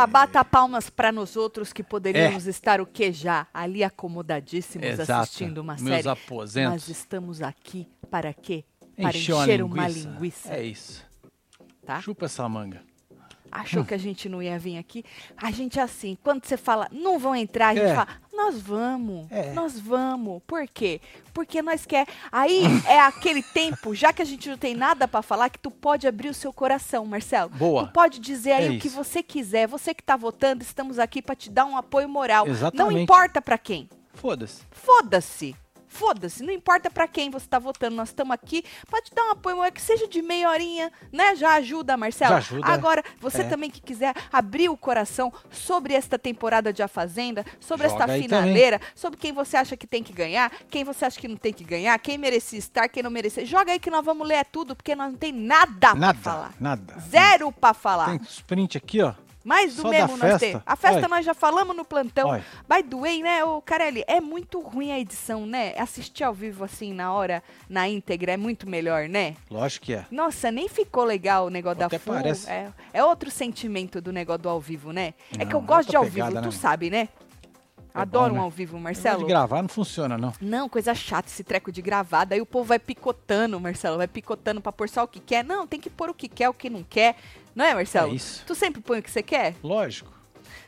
Já bata palmas para nós outros que poderíamos estar o que já ali acomodadíssimos Exato. assistindo uma Meus série. aposentos. Mas estamos aqui para quê? Para Encheu a encher uma linguiça, É isso. tá? Chupa essa manga. Achou que a gente não ia vir aqui? A gente é assim, quando você fala, não vão entrar, a gente É. fala, nós vamos, É. nós vamos. Por quê? Porque nós quer. Aí é aquele tempo, já que a gente não tem nada pra falar, que tu pode abrir o seu coração, Marcelo. Boa. Tu pode dizer aí É o que você quiser. Você que tá votando, estamos aqui pra te dar um apoio moral. Não Exatamente. importa pra quem. Foda-se. Foda-se. Foda-se, não importa pra quem você tá votando, nós estamos aqui pra te dar um apoio, moral, que seja de meia horinha, né? Já ajuda, Marcelo. Já ajuda, é. Agora, você É. também que quiser abrir o coração sobre esta temporada de A Fazenda, sobre Joga esta finaleira, sobre quem você acha que tem que ganhar, quem você acha que não tem que ganhar, quem merecia estar, quem não merecia. Joga aí que nós vamos ler tudo, porque nós não tem nada, Nada, pra falar. nada. Zero pra falar. Tem sprint aqui, ó. Mais do Só mesmo nós temos. A festa Olha. nós já falamos no plantão. Olha. By the way, né, o Carelli, é muito ruim a edição, né? Assistir ao vivo assim na hora, na íntegra, é muito melhor, né? Lógico que é. Nossa, nem ficou legal o negócio Até da full. parece. É, é outro sentimento do negócio do ao vivo, né? é que eu Não, gosto de ao pegada, vivo, tu né? sabe, né? É Adoro bom, um né? ao vivo, Marcelo. De gravar não funciona, não. Não, coisa chata esse treco de gravada. Aí o povo vai picotando, Marcelo. Vai picotando pra pôr só o que quer. Não, tem que pôr o que quer, o que não quer. Não é, Marcelo? É isso. Tu sempre põe o que você quer? Lógico.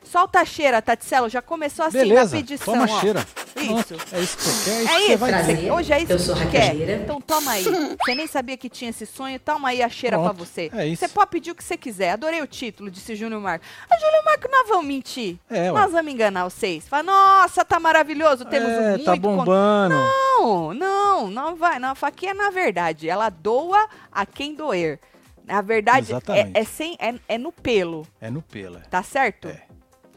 Solta a cheira, Taticelo. Já começou assim Beleza. na pedição. Toma ó. cheira. Isso. É isso que você quer, é isso É que isso, vai prazer. dizer. Hoje é isso Eu que sou você quer. Então toma aí. Você nem sabia que tinha esse sonho, toma aí a cheira Pronto, pra você. é isso. Você pode pedir o que você quiser. Adorei o título, disse Júnior Marco. A Júnior Marco, nós vamos mentir. É, ué. nós vamos enganar vocês. Fala, nossa, tá maravilhoso, temos é, muito tá con- bombando. Não, não, não vai. Não, a aqui é na verdade. Ela doa a quem doer. Na verdade, é, é, sem, é, é no pelo, É no pelo. é. tá certo? É.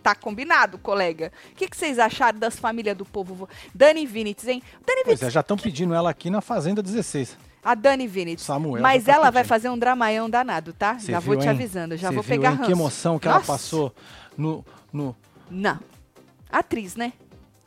Tá combinado, colega? O que, que vocês acharam das famílias do povo? Dani Vinitz, hein? Dani Pois Vinitz, é, já estão pedindo ela aqui na Fazenda 16. a Dani Vinitz. Samuel Mas tá ela vai pedindo. fazer um dramaião danado, tá? Cê já vou viu, te hein? avisando, já Cê vou viu, pegar hein? ranço. Que emoção que ela Nossa. passou no, no Não. Atriz, né?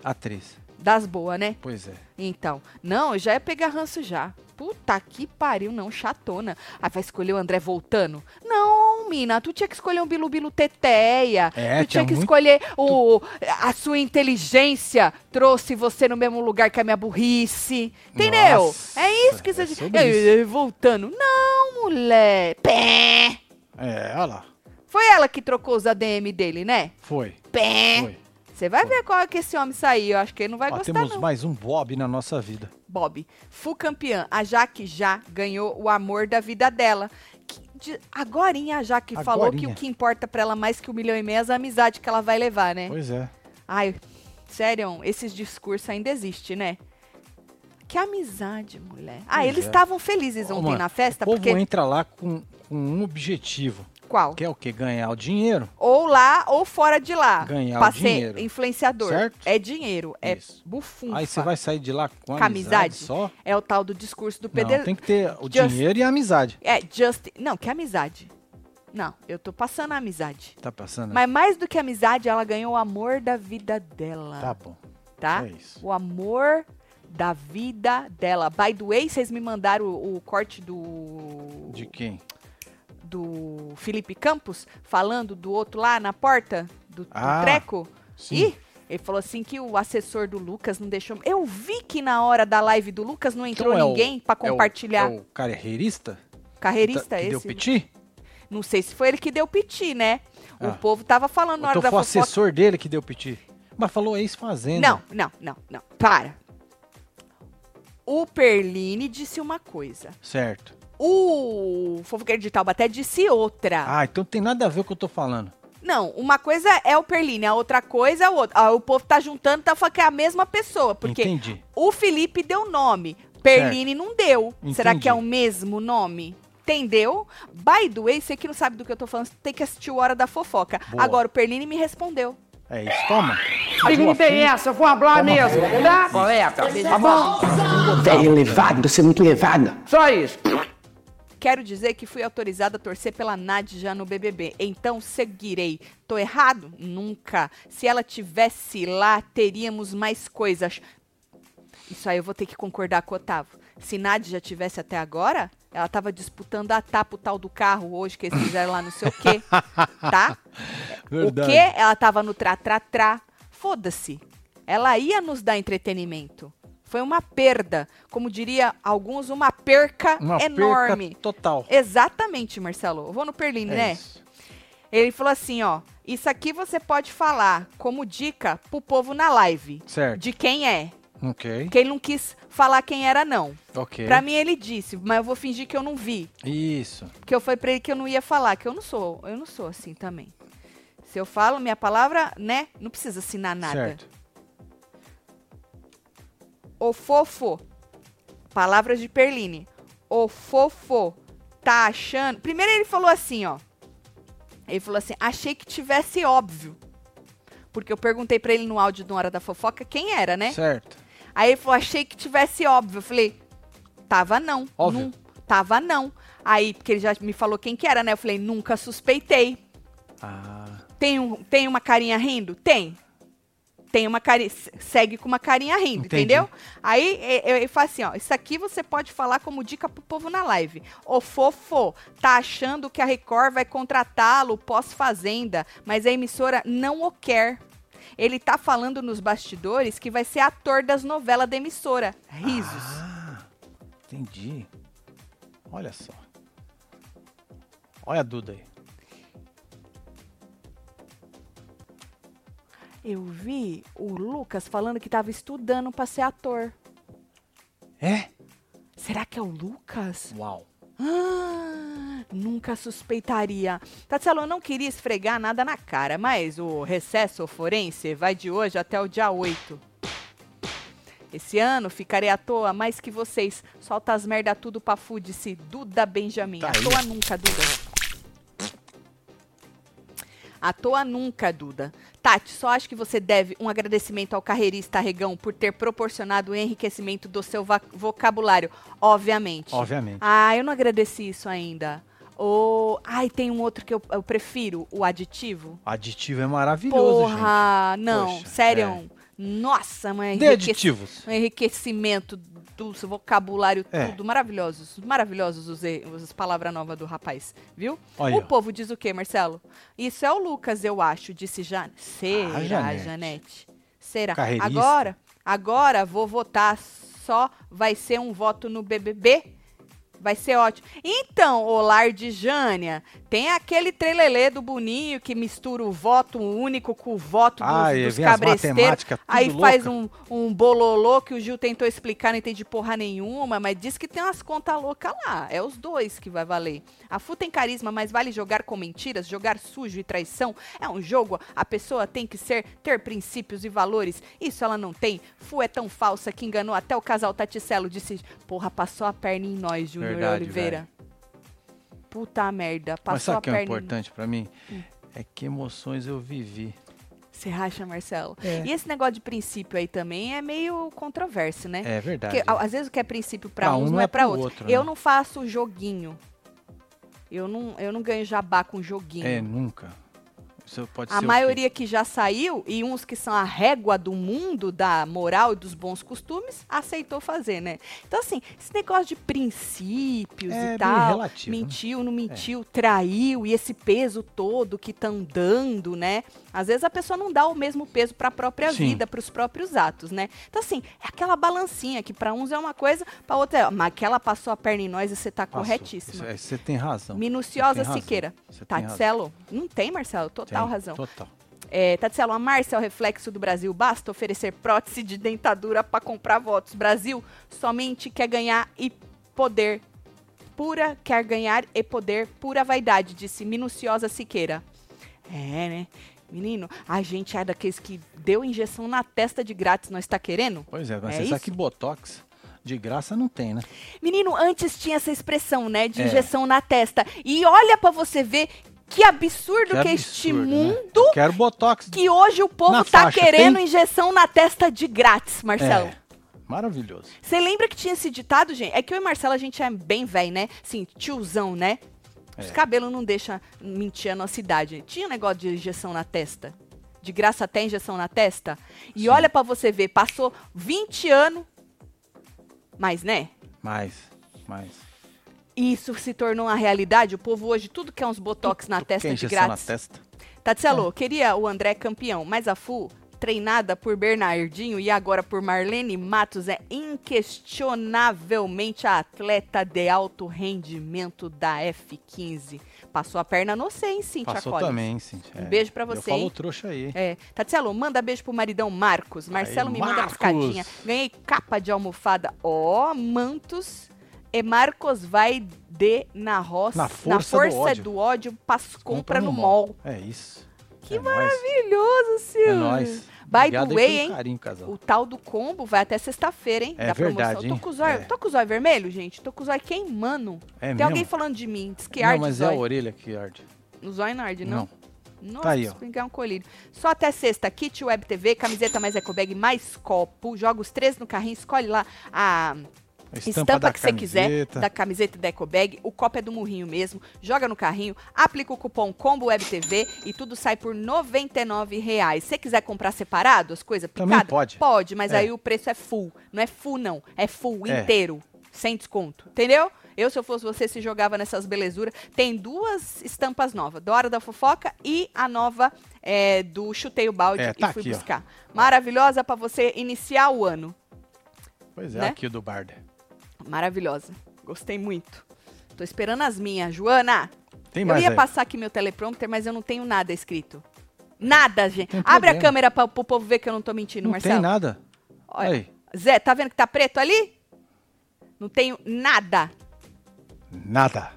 atriz. Das boas, né? Pois é. Então, não, já ia pegar ranço já. Puta que pariu, não, chatona. Aí vai escolher o André voltando? Não, mina, tu tinha que escolher um Bilu Bilu Teteia. É, tu tinha que muito- escolher o a sua inteligência trouxe você no mesmo lugar que a minha burrice. Entendeu? Nossa, é isso que é você ei, voltando. Não, mulher. Pé. É, olha lá. Foi ela que trocou os ADM dele, né? Foi. Pé. Foi. Você vai ver qual é que esse homem sair. Eu acho que ele não vai Ó, gostar, temos não. mais um Bob na nossa vida. Bob. Full campeã. A Jaque já ganhou o amor da vida dela. De- agorinha a Jaque falou que Agorinha. o que importa pra ela mais que um milhão e meio é as amizades que ela vai levar, né? Pois é. Ai, sério, esses discursos ainda existem, né? Que amizade, mulher. Ah, Pois eles é. estavam felizes Ô, ontem mano, na festa, o povo porque... entra lá com, com um objetivo. Qual? Que é o quê? Ganhar o dinheiro. Ou lá ou fora de lá. Ganhar pra o dinheiro. influenciador. Certo? É dinheiro, é Isso. bufunfa. Aí você vai sair de lá com Com amizade, amizade. só? É o tal do discurso do Não, PD. tem que ter o Just- dinheiro e a amizade. É, just. Não, que amizade. Não, eu tô passando a amizade. Tá passando? Mas mais do que amizade, ela ganhou o amor da vida dela. Tá bom. Tá? É isso. O amor da vida dela. By the way, vocês me mandaram o, o corte do. De quem? Do Felipe Campos falando do outro lá na porta do, do Ah, treco. Sim. Ih, ele falou assim que o assessor do Lucas não deixou. Eu vi que na hora da live do Lucas não entrou Então é o- ninguém pra É o- compartilhar. É o carreirista? Carreirista que esse. deu piti? Não sei se foi ele que deu piti, né? O Ah. povo tava falando na hora Então da foi o fofoca. assessor dele que deu piti. Mas falou ex-fazenda. Não, não, não, não. Para. O Perline disse uma coisa. Certo. O fofoqueiro de Taubaté disse outra. Ah, então tem nada a ver com o que eu tô falando. Não, uma coisa é o Perline, a outra coisa é o outro. Ah, o povo tá juntando, tá falando que é a mesma pessoa. Porque Entendi. o Felipe deu nome, Perline não deu. Será Entendi. que é o mesmo nome? Entendeu? By the way, você que não sabe do que eu tô falando, você tem que assistir o Hora da Fofoca. Boa. Agora, o Perline me respondeu. É isso, toma. Que não tem essa, vou falar mesmo, tá? Colega, tá bom? Velho elevado, você é muito elevada. Só isso. Quero dizer que fui autorizada a torcer pela Nad já no BBB. Então seguirei. Tô errado? Nunca. Se ela tivesse lá, teríamos mais coisas. Isso aí eu vou ter que concordar com o Otávio. Se Nad já tivesse até agora, Ela tava disputando a tapa o tal do carro hoje que eles fizeram lá não sei o quê, tá? Verdade. O quê? Ela tava no tra-tra-tra. Foda-se. Ela ia nos dar entretenimento. Foi uma perda. Como diria alguns, uma perca Uma enorme. perca total. Exatamente, Marcelo. Eu vou no Perline, É né? isso. Ele falou assim, ó. Isso aqui você pode falar como dica pro povo na live. Certo. De quem é. Ok. Porque ele não quis falar quem era, não. Ok. Pra mim ele disse, mas eu vou fingir que eu não vi. Isso. Porque eu falei pra ele que eu não ia falar, que eu não sou, eu não sou assim também. Se eu falo minha palavra, né, não precisa assinar nada. Certo. O fofo, palavras de Perline. O fofo tá achando. Primeiro ele falou assim, ó. Ele falou assim: achei que tivesse óbvio. Porque eu perguntei pra ele no áudio do Hora da Fofoca quem era, né? Certo. Aí ele falou, achei que tivesse óbvio. Eu falei, tava não. Óbvio. Tava não. Aí, porque ele já me falou quem que era, né? Eu falei, nunca suspeitei. Ah, Tem, um, tem uma carinha rindo? Tem. Tem uma carinha. Segue com uma carinha rindo, Entendi. entendeu? Aí eu- ele fala assim: ó, isso aqui você pode falar como dica pro povo na live. O fofo tá achando que a Record vai contratá-lo pós-fazenda, mas a emissora não o quer. Ele tá falando nos bastidores que vai ser ator das novelas da emissora. Risos. ah, entendi. Olha só. Olha a Duda aí. Eu vi o Lucas falando que tava estudando pra ser ator. É? Será que é o Lucas? Uau. Ah, nunca suspeitaria. Tatselo, eu não queria esfregar nada na cara, mas o recesso forense vai de hoje até o dia 8. Esse ano ficarei à toa mais que vocês. Solta as merda tudo pra fude-se. Duda Benjamin. Tá à toa nunca, Duda. À toa nunca, Duda. Tati, só acho que você deve um agradecimento ao carreirista Regão por ter proporcionado o enriquecimento do seu vocabulário. Obviamente. Obviamente. Ah, eu não agradeci isso ainda. O... Ai, tem um outro que eu, eu prefiro, o aditivo. Aditivo é maravilhoso, gente. Porra, não, Poxa, sério. Nossa, mas De aditivos. um enriquecimento vocabulário, É. tudo. Maravilhosos, maravilhosos os, as palavras novas do rapaz, viu? Olha. O povo diz o quê, Marcelo? Isso é o Lucas, eu acho, disse Jan... Será, Ah, Janete. Janete? Será? Agora, agora vou votar, só vai ser um voto no BBB? Vai ser ótimo. Então, Olar de Jânia, tem aquele trelelê do Boninho que mistura o voto único com o voto dos, Ah, dos cabresteiros. Aí faz louca. um, um bololô que o Gil tentou explicar, não entendi porra nenhuma, mas diz que tem umas contas loucas lá. É os dois que vai valer. A FU tem carisma, mas vale jogar com mentiras, jogar sujo e traição. É um jogo, a pessoa tem que ser, ter princípios e valores. Isso ela não tem. FU é tão falsa que enganou até o casal Taticelo. Disse, porra, passou a perna em nós, Júnior Verdade, Oliveira. Puta merda, Mas passou sabe a o que é perna em importante pra mim? É que emoções eu vivi. Você racha, Marcelo? É. E esse negócio de princípio aí também é meio controverso, né? É verdade. Porque às vezes o que é princípio pra Pra uns um não, é é pra pro outro. outro, Eu né? não faço joguinho. Eu não, eu não ganho jabá com joguinho. É, nunca. A maioria que já saiu, e uns que são a régua do mundo, da moral e dos bons costumes, aceitou fazer, né? Então, assim, esse negócio de princípios É e tal, relativo, né? mentiu, não mentiu, traiu, e esse peso todo que tá andando, né? Às vezes a pessoa não dá o mesmo peso para a própria Sim. vida, para os próprios atos, né? Então, assim, é aquela balancinha que para uns é uma coisa, para outra é. Mas que ela passou a perna em nós e você tá Passou. corretíssima. Isso- é, Você tem razão. Minuciosa Você tem. Siqueira. Você tem razão. Tatselo. Não tem, Marcelo? Total Tem, razão. Total. É, Tatselo, a Márcia é o reflexo do Brasil. Basta oferecer prótese de dentadura para comprar votos. Brasil somente quer ganhar e poder. Pura quer ganhar e poder, pura vaidade, disse Minuciosa Siqueira. É, né? Menino, a gente é daqueles que deu injeção na testa de grátis, nós está querendo? Pois é, mas É você sabe isso? que Botox de graça não tem, né? Menino, antes tinha essa expressão, né, de É. injeção na testa. E olha pra você ver que absurdo que, Que é este absurdo, né? mundo Eu quero Botox. que hoje o povo tá faixa, querendo tem? injeção na testa de grátis, Marcelo. É, maravilhoso. Você lembra que tinha esse ditado, gente? É que eu e Marcelo a gente é bem velho, né? Assim, tiozão, né? Os É. cabelos não deixam mentir a nossa idade. Tinha um negócio de injeção na testa. De graça até injeção na testa. E Sim. olha pra você ver, passou 20 anos. Mas, né? Mais, mais. isso se tornou uma realidade. O povo hoje tudo quer uns botox na Quer testa de injeção na grátis. testa? Tatselo, queria o André campeão, mas a Fu, treinada por Bernardinho e agora por Marlene Matos, é inquestionavelmente a atleta de alto rendimento da F15. Passou a perna no 100, Cintia Passou Collins. também, sim. Um beijo pra Eu você, falo hein? trouxa aí. É, Tatselo, manda beijo pro maridão Marcos. Marcelo me manda Marcos. piscadinha. Ganhei capa de almofada. Ó, mantos. E Marcos vai de na roça, Na força do ódio. do ódio, pas compra no mall. É isso. Que é nóis. Maravilhoso, Silvio. É nóis. By Obrigado the way, hein? carinho. O tal do combo vai até sexta-feira, hein? É da verdade, promoção. Tô com o zóio, É. tô com o zóio vermelho, gente. Tô com o zóio queimando. É Tem mesmo? alguém falando de mim. Diz que Não, arde mas o é a orelha que arde. No zóio não arde, não. Nossa, Tá aí, ó. pegar um colírio. Só até sexta, kit Web TV, camiseta mais ecobag mais copo. Joga os três no carrinho, escolhe lá a A estampa, da que você quiser da camiseta e da ecobag. O copo é do murrinho mesmo. Joga no carrinho, aplica o cupom Combo Web TV e tudo sai por 99 reais. Se você quiser comprar separado as coisas picadas, pode. Pode, mas É. aí o preço é full. Não é full, não. É full É. inteiro. Sem desconto. Entendeu? Eu, se eu fosse você, se jogava nessas belezuras. Tem duas estampas novas. Da Hora da Fofoca e a nova é, do Chutei o Balde É, e tá fui aqui, ó. buscar. Maravilhosa pra você iniciar o ano. Pois é, né? aqui o do Barda. Maravilhosa. Gostei muito. Tô esperando as minhas. Joana, Tem eu mais ia aí. passar aqui meu teleprompter, mas eu não tenho nada escrito. Nada, gente. Abre a câmera pra, pro povo ver que eu não tô mentindo, Não Marcelo. tem nada. Olha. Aí. Zé, tá vendo que tá preto ali? Não tenho nada. Nada.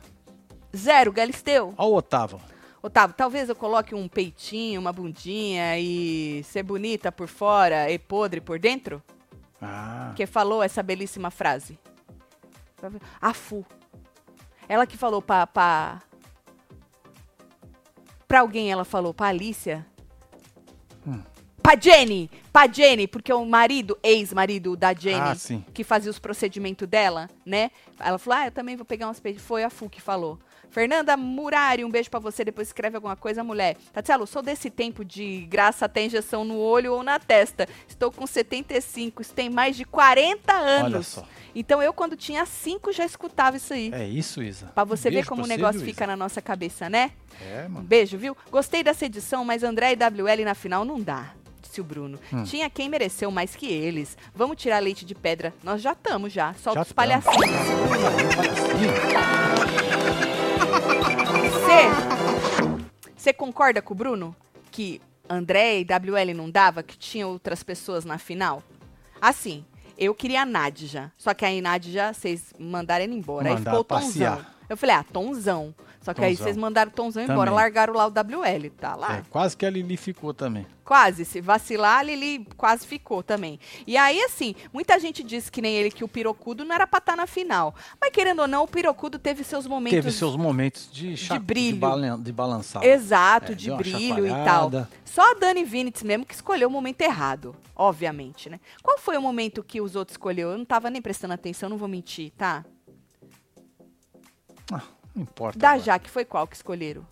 Zero, Galisteu. Ó o Otávio. Otávio, talvez eu coloque um peitinho, uma bundinha e ser bonita por fora e podre por dentro? Ah, Que falou essa belíssima frase. A Fu. Ela que falou pra, pra. Pra alguém ela falou, pra Alicia. Hum. Pra Jenny! Pra Jenny, porque o marido, ex-marido da Jenny, Ah, que fazia os procedimentos dela, né? Ela falou: Ah, eu também vou pegar umas peixes. Foi a Fu que falou. Fernanda Murari, um beijo pra você. Depois escreve alguma coisa, mulher. Tatielo, sou desse tempo de graça até injeção no olho ou na testa. Estou com 75, isso tem mais de 40 anos. olha só. Então eu, quando tinha 5, já escutava isso aí. É isso, Isa. Pra você ver Beijo como o negócio fica na nossa cabeça, né? É, Um mano. beijo, viu? Gostei dessa edição, mas André e WL na final não dá. Disse o Bruno. Hum. Tinha quem mereceu mais que eles. Vamos tirar leite de pedra. Nós já estamos já. Solta Já os palhacinhos. Você, concorda com o Bruno que André e WL não dava, que tinha outras pessoas na final? Assim, eu queria a Nadja, só que aí Nadja, vocês mandaram ele embora. aí Mandaram ficou o Tonzão. passear. Eu falei, ah, Tonzão. Só que aí vocês mandaram o Tonzão embora, Também. largaram lá o WL, tá lá. É, quase que a Lili ficou também. Quase, se vacilar, a Lili quase ficou também. E aí, assim, muita gente disse que nem ele que o Pirocudo não era pra estar na final. Mas querendo ou não, o Pirocudo teve seus momentos. Teve seus momentos de, cha- brilho. de, balan- de balançar. Exato, É, de brilho e tal. Só a Dani Vinitz mesmo que escolheu o momento errado, obviamente, né? Qual foi o momento que os outros escolheu? Eu não tava nem prestando atenção, não vou mentir, tá? Ah, não importa. Da agora. Jaque foi qual que escolheram?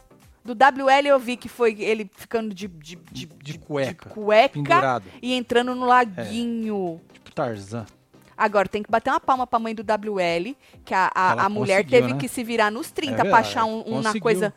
Do WL eu vi que foi ele ficando de, de, de, De cueca. cueca Pendurado. e entrando no laguinho. Tipo Tarzan. Agora, tem que bater uma palma pra mãe do WL, que a, a, a mulher teve né? que se virar nos 30 É pra achar um, um conseguiu, coisa,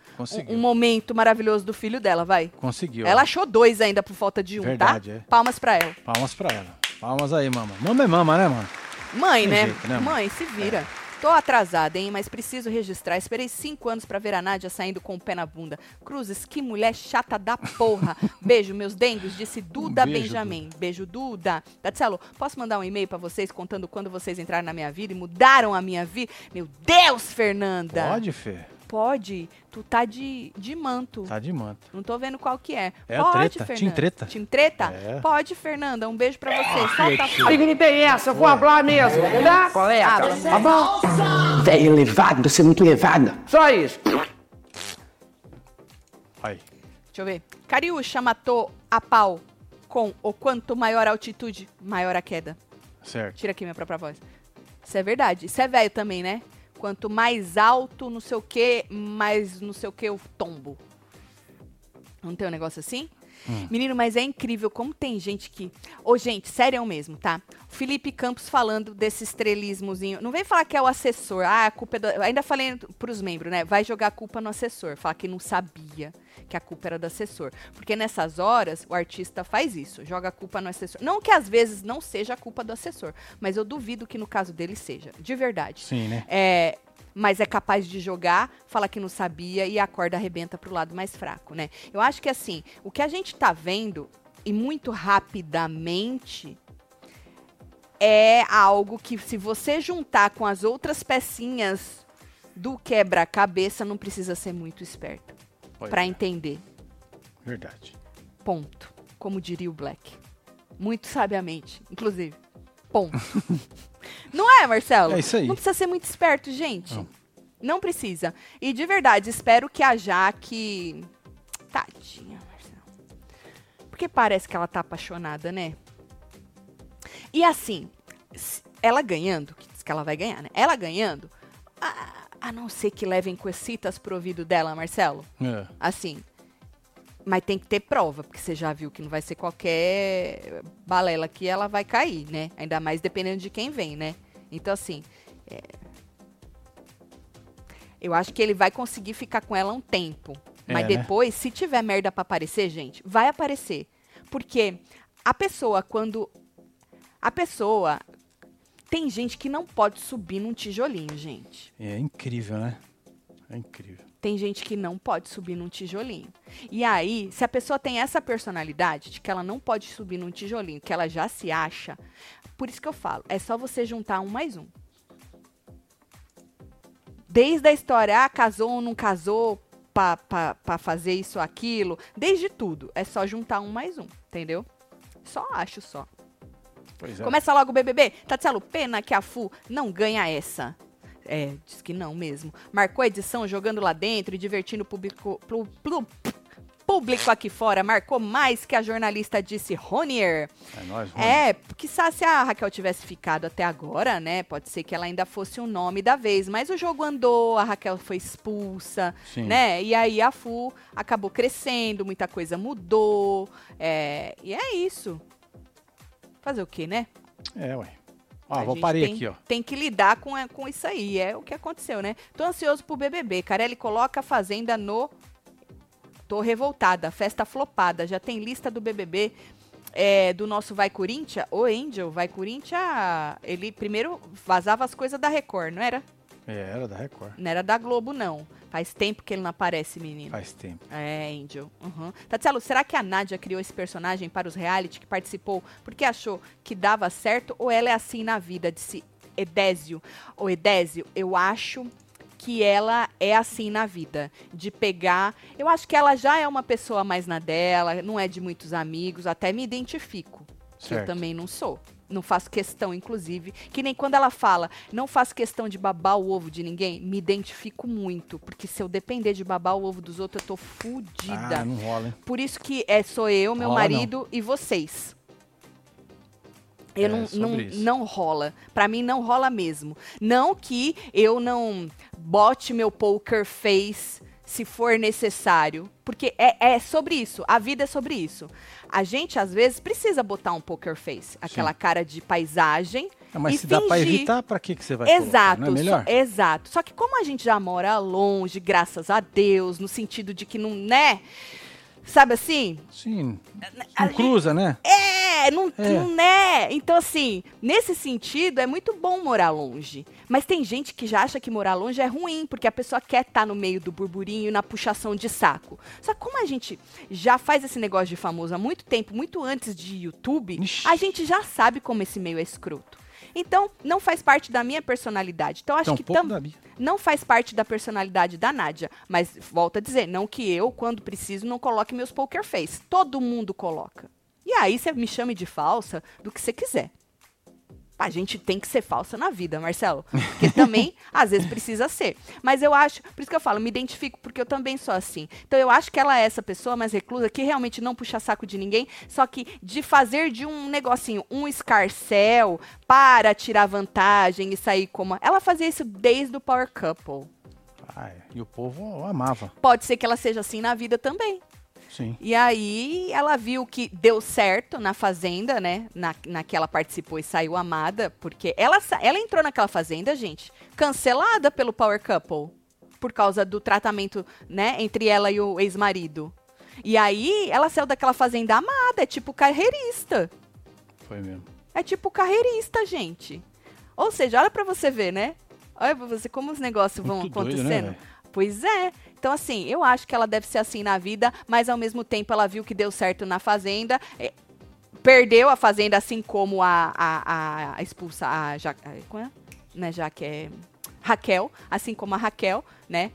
um, um momento maravilhoso do filho dela, vai. Conseguiu. Ela achou dois ainda por falta de um, Verdade, tá? é. Palmas pra ela. Palmas pra ela. Palmas aí, mama. Mama é mama, né, mano? Mãe, Tem né? jeito, né, mãe? mãe, se vira. Tô atrasada, hein? Mas preciso registrar. Esperei cinco anos pra ver a Nádia saindo com o pé na bunda. Cruzes, que mulher chata da porra. Beijo, meus dengos, disse Duda Um beijo, Benjamin. Beijo, Duda. Tatselo, posso mandar um e-mail pra vocês contando quando vocês entraram na minha vida e mudaram a minha vida? Meu Deus, Fernanda! Pode, Fê. Pode. Tu tá de, de manto. Tá de manto. Não tô vendo qual que é. É a Pode, treta. Fernanda. Team treta. Team treta? É. Pode, Fernanda. Um beijo pra você. Solta a Que que tem essa? Eu vou falar mesmo, tá, colega? Abra. Tá bom? Velho elevado, você é muito elevado. Só isso. Aí. Deixa eu ver. Cariúcha matou a pau com o quanto maior a altitude, maior a queda. Certo. Tira aqui minha própria voz. Isso é verdade. Isso é velho também, né? Quanto mais alto, não sei o que, mais não sei o que, o tombo. Não tem um negócio assim? Menino, mas é incrível como tem gente que. Ô, gente, sério mesmo, tá? Felipe Campos falando desse estrelismozinho. Não vem falar que é o assessor. Ah, a culpa é do. eu Ainda falei pros membros, né? Vai jogar a culpa no assessor. Falar que não sabia que a culpa era do assessor. Porque nessas horas, o artista faz isso. Joga a culpa no assessor. Não que às vezes não seja a culpa do assessor. Mas eu duvido que no caso dele seja. De verdade. Sim, né? É, mas é capaz de jogar, fala que não sabia e a corda arrebenta pro lado mais fraco, né? Eu acho que assim, o que a gente tá vendo, e muito rapidamente, é algo que se você juntar com as outras pecinhas do quebra-cabeça, não precisa ser muito esperto Pra é, entender. Verdade. Ponto. Como diria o Black. Muito sabiamente, inclusive. Ponto. não é, Marcelo? É isso aí. Não precisa ser muito esperto, gente. Não. Não precisa. E de verdade, espero que a Jaque. Tadinha, Marcelo. Porque parece que ela tá apaixonada, né? E assim, ela ganhando, que diz que ela vai ganhar, né? Ela ganhando, a, a não ser que levem cocitas pro ouvido dela, Marcelo. É. Assim. Mas tem que ter prova, porque você já viu que não vai ser qualquer balela que ela vai cair, né? Ainda mais dependendo de quem vem, né? Então, assim. é, Eu acho que ele vai conseguir ficar com ela um tempo. É, Mas né? depois, se tiver merda pra aparecer, gente, vai aparecer. Porque a pessoa, quando. A pessoa. Tem gente que não pode subir num tijolinho, gente. É incrível, né? É incrível. Tem gente que não pode subir num tijolinho. E aí, se a pessoa tem essa personalidade de que ela não pode subir num tijolinho, que ela já se acha, por isso que eu falo, é só você juntar um mais um. Desde a história, ah, casou ou não casou pra fazer isso ou aquilo, desde tudo, é só juntar um mais um, entendeu? Só acho só. Pois é. Começa logo o BBB. Tatselo, pena que a FU não ganha essa. É, diz que não mesmo. Marcou a edição jogando lá dentro e divertindo o público, plu- plu- público aqui fora. Marcou mais que a jornalista disse Ronier. É nóis, vamos. É, se a Raquel tivesse ficado até agora, né? Pode ser que ela ainda fosse o nome da vez. Mas o jogo andou, a Raquel foi expulsa, Sim. né? E aí a FU acabou crescendo, muita coisa mudou. é, e é isso. Fazer o quê, né? É, ué. Ó, A vou tem, aqui, ó. Tem que lidar com, é, com isso aí. É o que aconteceu, né? Tô ansioso pro BBB. Carelli coloca a Fazenda no. Tô revoltada. Festa flopada. Já tem lista do BBB. é, do nosso Vai Corinthians. O Angel, Vai Corinthians. Ele primeiro vazava as coisas da Record, não era? É, era da Record. Não era da Globo, não. Faz tempo que ele não aparece, menino. Faz tempo. É, Angel. Uhum. Tatselo, será que a Nádia criou esse personagem para os reality que participou porque achou que dava certo ou ela é assim na vida? Disse Edésio. Ô, Edésio, eu acho que ela é assim na vida. De pegar. Eu acho que ela já é uma pessoa mais na dela, não é de muitos amigos, até me identifico. Que eu Certo. também não sou. Não faço questão, inclusive. Que nem quando ela fala, não faço questão de babar o ovo de ninguém, me identifico muito. Porque se eu depender de babar o ovo dos outros, eu tô fudida. Ah, não rola, hein? Por isso que é sou eu, meu Rola marido e vocês. Eu É, não, não, isso. não rola. Pra mim não rola mesmo. Não que eu não bote meu poker face se for necessário. Porque é, é sobre isso. A vida é sobre isso. A gente, às vezes, precisa botar um poker face. Aquela cara de paisagem. Ah, mas e se dá pra fingir. evitar, pra que, que você vai Exato, colocar? Não é melhor? só- exato. Só que como a gente já mora longe, graças a Deus, no sentido de que não, né? Sabe assim? Sim. Não cruza, né? É, não, É. não é. Então, assim, nesse sentido, é muito bom morar longe. Mas tem gente que já acha que morar longe é ruim, porque a pessoa quer estar no meio do burburinho e na puxação de saco. Só que como a gente já faz esse negócio de famoso há muito tempo, muito antes de YouTube, Ixi. a gente já sabe como esse meio é escroto. Então, não faz parte da minha personalidade. Então, acho Então, que pouco tam- da Bia. não faz parte da personalidade da Nádia. Mas, volto a dizer, não que eu, quando preciso, não coloque meus poker face. Todo mundo coloca. E aí você me chame de falsa do que você quiser. A gente tem que ser falsa na vida, Marcelo. Porque também, às vezes, precisa ser. Mas eu acho, por isso que eu falo, me identifico, porque eu também sou assim. Então eu acho que ela é essa pessoa mais reclusa, que realmente não puxa saco de ninguém, só que de fazer de um negocinho, um escarcel, para tirar vantagem e sair como. Ela fazia isso desde o Power Couple. Ah. E o povo amava. Pode ser que ela seja assim na vida também. Sim. E aí ela viu que deu certo na fazenda, né? Na, na que ela participou e saiu amada, porque ela, ela entrou naquela fazenda, gente, cancelada pelo Power Couple. Por causa do tratamento, né, entre ela e o ex-marido. E aí ela saiu daquela fazenda amada, é tipo carreirista. Foi mesmo. É tipo carreirista, gente. Ou seja, olha pra você ver, né? Olha pra você como os negócios vão Muito doido, né, acontecendo. pois é. Então, assim, eu acho que ela deve ser assim na vida, mas ao mesmo tempo ela viu que deu certo na Fazenda. é, perdeu a Fazenda, assim como a, a, a expulsa. A ja, a- como é? Né, já que é Raquel, assim como a Raquel, né?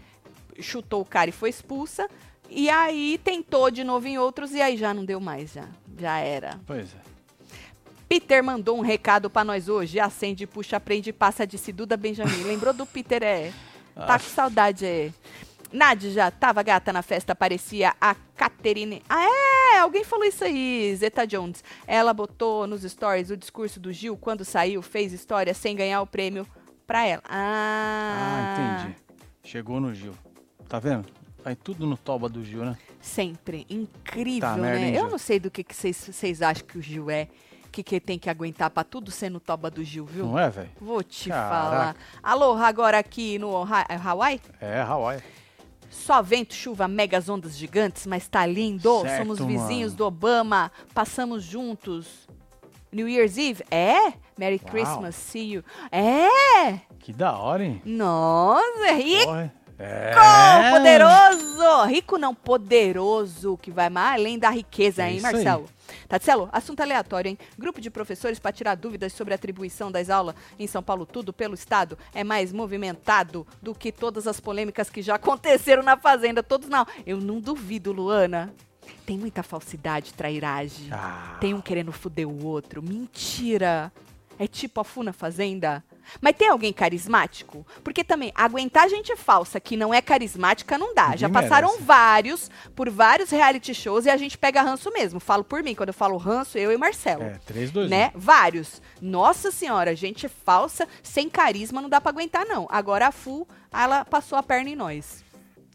Chutou o cara e foi expulsa. E aí tentou de novo em outros e aí já não deu mais, já. Já era. Pois é. Peter mandou um recado pra nós hoje. Acende, puxa, prende, passa, disse Duda Benjamin. Lembrou do Peter, é? Tá com saudade, é. Nádia já tava gata na festa, parecia a Caterine. Ah, é! Alguém falou isso aí, Zeta Jones. Ela botou nos stories o discurso do Gil quando saiu, fez história sem ganhar o prêmio pra ela. Ah, Ah, entendi. Chegou no Gil. Tá vendo? Vai tudo no toba do Gil, né? Sempre. Incrível, Tá, né? merda, Eu não sei do que vocês acham que o Gil é. Que que tem que aguentar pra tudo ser no toba do Gil, viu? Não é, velho? Vou te Caraca. falar. Alô, agora aqui no Ha- Hawaii? É, Hawaii. Só vento, chuva, megas ondas gigantes, mas tá lindo. Certo, Somos vizinhos mano. do Obama, passamos juntos. New Year's Eve? É? Merry Uau. Christmas, see you. É? Que da hora, hein? Nossa, rico. É. poderoso! Rico não, poderoso, que vai mais além da riqueza, É hein, isso aí. Tatselo, assunto aleatório, hein? Grupo de professores para tirar dúvidas sobre a atribuição das aulas em São Paulo, tudo pelo Estado, é mais movimentado do que todas as polêmicas que já aconteceram na Fazenda. Todos não. Eu não duvido, Luana. Tem muita falsidade, trairagem. Ah, Tem um querendo foder o outro. Mentira! É tipo a Fu na Fazenda. Mas tem alguém carismático? Porque também, aguentar gente falsa que não é carismática não dá. Ninguém Já passaram merece. vários, por vários reality shows e a gente pega ranço mesmo. Falo por mim, quando eu falo ranço, eu e Marcelo. é, 3, 2, Né? Vários. Nossa senhora, gente falsa, sem carisma, não dá pra aguentar, não. Agora a Fu, ela passou a perna em nós.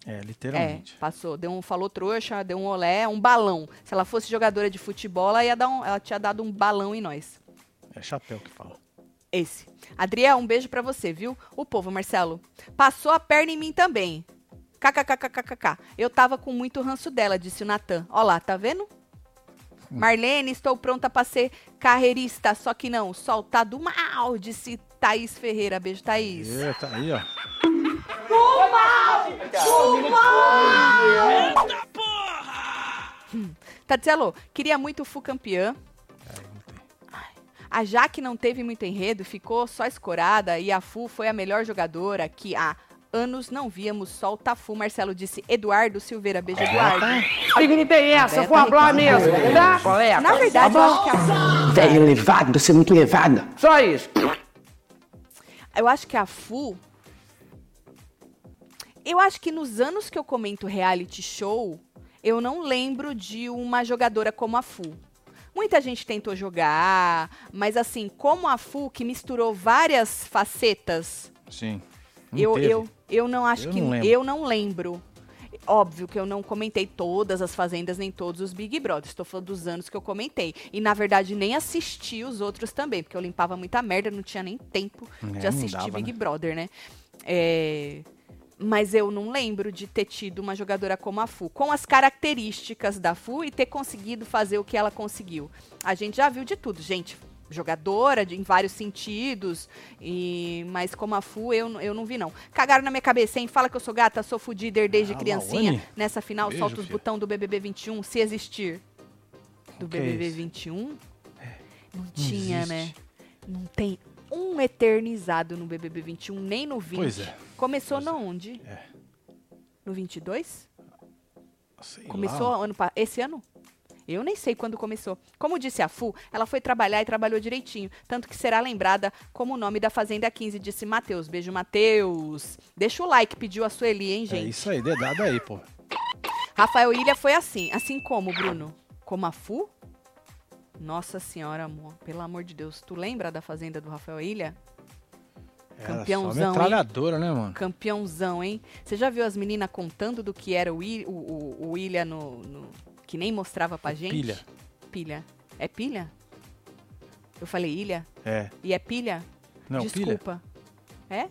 1. É, É, literalmente. passou. Deu um falou trouxa, deu um olé, um balão. Se ela fosse jogadora de futebol, ela, ia dar um, ela tinha dado um balão em nós. É, chapéu que fala. Esse. Adriel, um beijo pra você, viu? O povo, Marcelo. Passou a perna em mim também. KKKKKK. Eu tava com muito ranço dela, disse o Natan. Ó lá, tá vendo? Marlene, estou pronta pra ser carreirista, só que não, o sol tá do mal, disse Thaís Ferreira. Beijo, Thaís. Eita, aí, ó. Tatselo, queria muito o Fu campeã. Tem. A Jaque não teve muito enredo, ficou só escorada e a Fu foi a melhor jogadora que há anos não víamos só o Tafu. Marcelo disse Eduardo Silveira. Beijo, Eduardo. Que grita é essa? Vou falar mesmo, tá? Colega? Na verdade, eu acho que a Velho elevado, você é muito elevada. Só isso. Eu acho que a Fu. Eu acho que nos anos que eu comento reality show, eu não lembro de uma jogadora como a Fu. Muita gente tentou jogar, mas assim, como a Fu, que misturou várias facetas, Sim. Eu, teve. eu, eu não acho Eu que. não lembro. eu não lembro. Óbvio que eu não comentei todas as fazendas, nem todos os Big Brothers. Estou falando dos anos que eu comentei. E, na verdade, nem assisti os outros também, porque eu limpava muita merda, não tinha nem tempo É, de assistir dava, Big né? Brother, né? É, Mas eu não lembro de ter tido uma jogadora como a Fu, com as características da Fu e ter conseguido fazer o que ela conseguiu. A gente já viu de tudo, gente. Jogadora de, em vários sentidos, e mas como a Fu, eu, eu não vi, não. Cagaram na minha cabeça, hein? Fala que eu sou gata, sou fudider desde Ah, criancinha. Lawane. Nessa final, Beijo, solta os botão do BBB 21, se existir. Do que é BBB isso? 21? Não Não tinha, né? existe. Não tem um eternizado no BBB 21, nem no 20. Pois é. Começou Pois é. na onde? É. No 22? Sei Começou lá. ano esse ano? Eu nem sei quando começou. Como disse a Fu, ela foi trabalhar e trabalhou direitinho. Tanto que será lembrada como o nome da Fazenda 15, disse Matheus. Beijo, Matheus. Deixa o like, pediu a Sueli, hein, É gente? isso aí, dedado aí, pô. Rafael Ilha foi assim. Assim como, Bruno? Como a Fu? Nossa senhora, amor. Pelo amor de Deus. Tu lembra da Fazenda do Rafael Ilha? Era Campeãozão, Só hein? metralhadora, né, mano? Campeãozão, hein? Você já viu as meninas contando do que era o, I- o, o, o Ilha no, no- que nem mostrava pra gente. Pilha. Pilha. É pilha? Eu falei ilha? É. E é pilha? Não, pilha? Desculpa. É?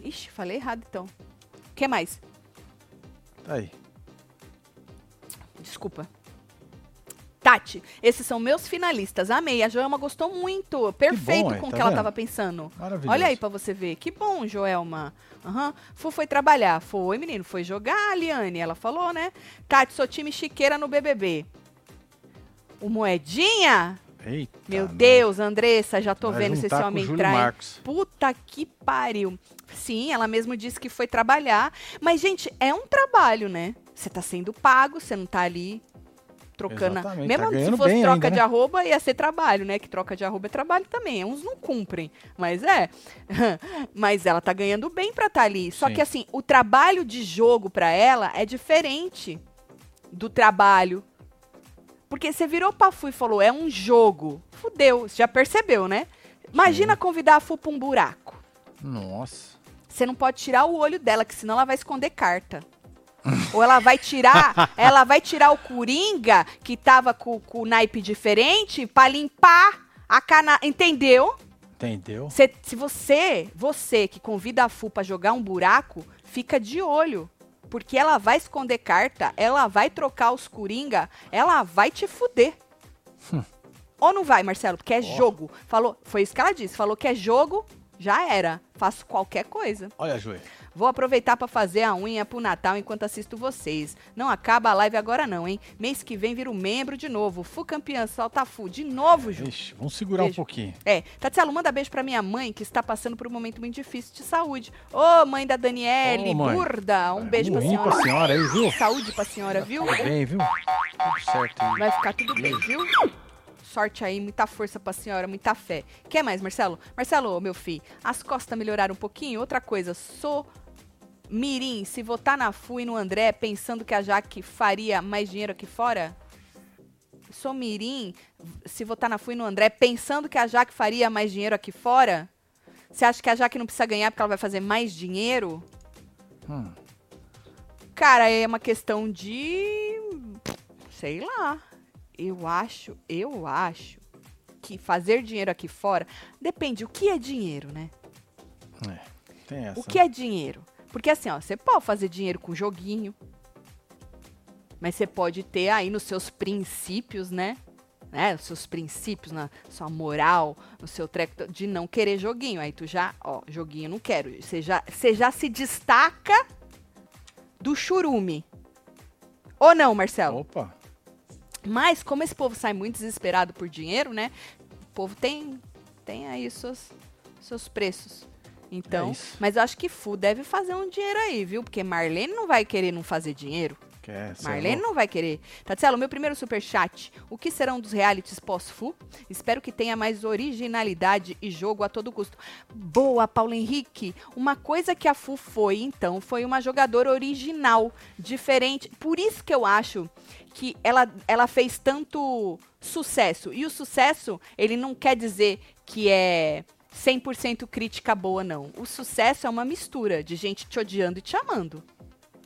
Ixi, falei errado então. O que mais? Tá aí. Desculpa. Tati, esses são meus finalistas. Amei. A Joelma gostou muito. Perfeito aí, com o tá que ela vendo? tava pensando. Maravilhoso. Olha aí pra você ver. Que bom, Joelma. Aham. Fu foi trabalhar. Foi, menino. Foi jogar, a Liane. Ela falou, né? Tati, sou time chiqueira no BBB. O Moedinha? Eita. Meu nós. Deus, Andressa, já tô Vai vendo se esse homem. Marcos. Puta que pariu. Sim, ela mesmo disse que foi trabalhar. Mas, gente, é um trabalho, né? Você tá sendo pago, você não tá ali trocando. Mesmo tá se fosse troca ainda, de né? arroba, ia ser trabalho, né? Que troca de arroba é trabalho também. Uns não cumprem. Mas é. mas ela tá ganhando bem pra estar ali. Só Sim. que, assim, o trabalho de jogo pra ela é diferente do trabalho porque você virou pra Fu e falou, é um jogo. Fudeu, você já percebeu, né? Imagina convidar a Fu pra um buraco. Nossa. Você não pode tirar o olho dela, que senão ela vai esconder carta. Ou ela vai tirar, ela vai tirar o Coringa, que tava com, com o naipe diferente, pra limpar a cana... Entendeu? Entendeu? Cê- se você, você que convida a Fu pra jogar um buraco, fica de olho. Porque ela vai esconder carta, ela vai trocar os coringa, ela vai te fuder. Ou não vai, Marcelo? Porque é jogo. Falou, foi isso que ela disse. Falou que é jogo, já era. Faço qualquer coisa. Olha, Joê. Vou aproveitar pra fazer a unha pro Natal enquanto assisto vocês. Não acaba a live agora não, hein? Mês que vem viro membro de novo. Fu campeã, solta Fu. De novo, Ju. Ixi, vamos segurar Beijo. um pouquinho. É, Tatielo, manda beijo pra minha mãe, que está passando por um momento muito difícil de saúde. Ô, mãe da Daniele, Ô, mãe. burda, um beijo pra senhora. pra senhora aí, viu? Saúde pra senhora, viu? Tá bem, viu? Tudo certo aí. Vai ficar tudo bem, viu? Sorte aí, muita força pra senhora, muita fé. Quer mais, Marcelo? Marcelo, meu filho, as costas melhoraram um pouquinho? Outra coisa, sou mirim, se votar na FU e no André, pensando que a Jaque faria mais dinheiro aqui fora? Sou mirim, se votar na FU e no André, pensando que a Jaque faria mais dinheiro aqui fora? Você acha que a Jaque não precisa ganhar porque ela vai fazer mais dinheiro? Hum. Cara, é uma questão de. Sei lá. Eu acho, eu acho que fazer dinheiro aqui fora depende o que é dinheiro, né? É, tem essa. O que é dinheiro? Porque assim, ó, você pode fazer dinheiro com joguinho. Mas você pode ter aí nos seus princípios, né? Né? Os seus princípios, na sua moral, no seu treco de não querer joguinho. Aí tu já, ó, joguinho não quero. Você já, você já se destaca do churume. Ou não, Marcelo? Opa. Mas como esse povo sai muito desesperado por dinheiro, né? O povo tem tem aí seus seus preços. Então, É mas eu acho que Fu deve fazer um dinheiro aí, viu? Porque Marlene não vai querer não fazer dinheiro. Quer, é Marlene não vai querer. Tatielo, meu primeiro superchat. O que serão dos realities pós-Fu? Espero que tenha mais originalidade e jogo a todo custo. Boa, Paulo Henrique. Uma coisa que a Fu foi, então, foi uma jogadora original, diferente. Por isso que eu acho que ela, ela fez tanto sucesso. E o sucesso, ele não quer dizer que é 100% crítica boa, não. O sucesso é uma mistura de gente te odiando e te amando.